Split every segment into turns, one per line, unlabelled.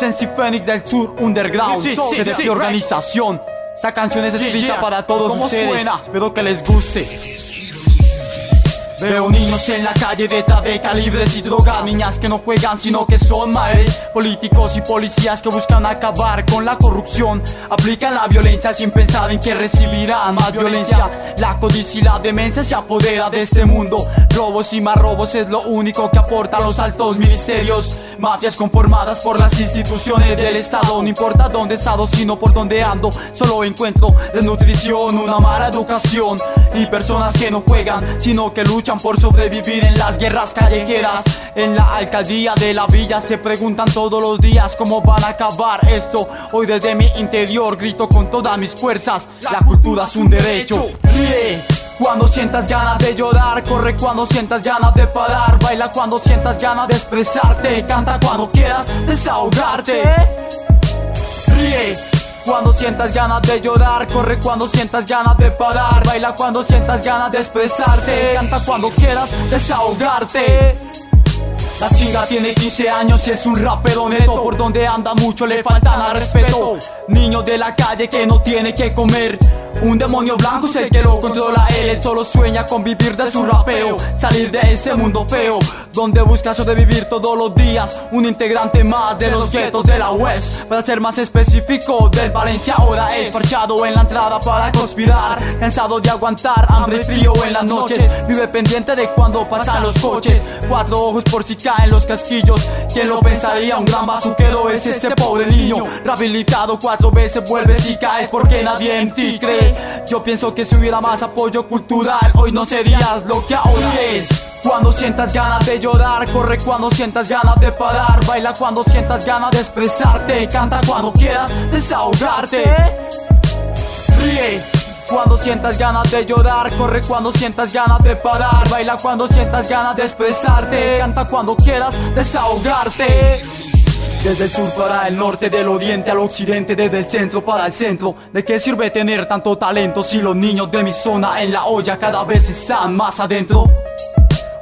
Sensi Phoenix del Sur Underground,
Sí, sí, sí,
de organización. Esta canción es escrita para todos
¿Cómo
ustedes.
suena?
Espero que les guste. Veo niños en la calle detrás de calibres y drogas. Niñas que no juegan sino que son madres Políticos y policías que buscan acabar con la corrupción. Aplican la violencia sin pensar en que recibirán más violencia. La codicia y la demencia se apodera de este mundo. Robos y más robos es lo único que aportan los altos ministerios. Mafias conformadas por las instituciones del Estado. No importa dónde he estado sino por dónde ando. Solo encuentro desnutrición, una mala educación. Y personas que no juegan sino que luchan por sobrevivir en las guerras callejeras. En la alcaldía de la villa se preguntan todos los días cómo van a acabar esto Hoy desde mi interior grito con todas mis fuerzas La cultura es un derecho. Ríe cuando sientas ganas de llorar, corre cuando sientas ganas de parar, baila cuando sientas ganas de expresarte, canta cuando quieras desahogarte. Ríe cuando sientas ganas de llorar, corre cuando sientas ganas de parar, baila cuando sientas ganas de expresarte, canta cuando quieras desahogarte. La chinga tiene 15 años y es un rapero neto. Por donde anda mucho le faltan al respeto. Niño de la calle que no tiene que comer un demonio blanco el que lo controla él Él solo sueña con vivir de su rapeo Salir de ese mundo feo Donde busca sobrevivir todos los días Un integrante más de los guetos de la West Para ser más específico del Valencia ahora es Parchado en la entrada para conspirar Cansado de aguantar hambre y frío en las noches Vive pendiente de cuando pasan los coches Cuatro ojos por si caen los casquillos ¿Quién lo pensaría? Un gran bazuquero es este pobre niño Rehabilitado cuatro veces vuelves y caes porque nadie en ti cree yo pienso que si hubiera más apoyo cultural, hoy no serías lo que ahora es. Cuando sientas ganas de llorar, corre cuando sientas ganas de parar, baila cuando sientas ganas de expresarte, canta cuando quieras desahogarte. Ríe. Cuando sientas ganas de llorar, corre cuando sientas ganas de parar, baila cuando sientas ganas de expresarte, canta cuando quieras desahogarte. Desde el sur para el norte, del oriente al occidente, desde el centro para el centro. ¿De qué sirve tener tanto talento si los niños de mi zona en la olla cada vez están más adentro?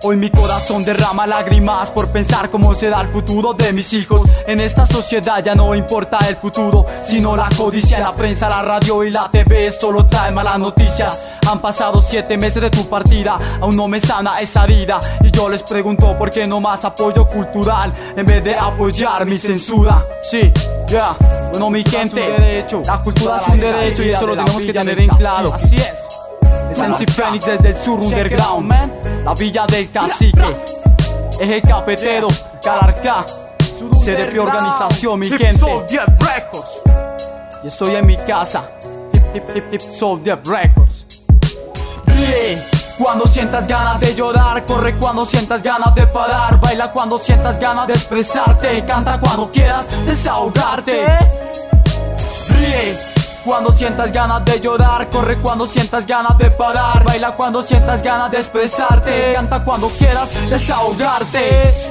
Hoy mi corazón derrama lágrimas por pensar cómo será el futuro de mis hijos. En esta sociedad ya no importa el futuro, sino la codicia, la prensa, la radio y la TV solo trae malas noticias. Han pasado siete meses de tu partida, aún no me sana esa herida. Y yo les pregunto por qué no más apoyo cultural en vez de apoyar mi censura. Sí, ya, bueno mi gente, la cultura es un derecho y eso lo tenemos que tener en claro. Así es. Es MC Phoenix desde el sur underground, man. La villa del cacique, eje cafetero, Calarcá, CDP organización, mi gente. Y estoy en mi casa, Hip Hip Hip Hip Records. Cuando sientas ganas de llorar, corre cuando sientas ganas de parar, baila cuando sientas ganas de expresarte, canta cuando quieras desahogarte. Ríe cuando sientas ganas de llorar, corre cuando sientas ganas de parar, baila cuando sientas ganas de expresarte, canta cuando quieras desahogarte.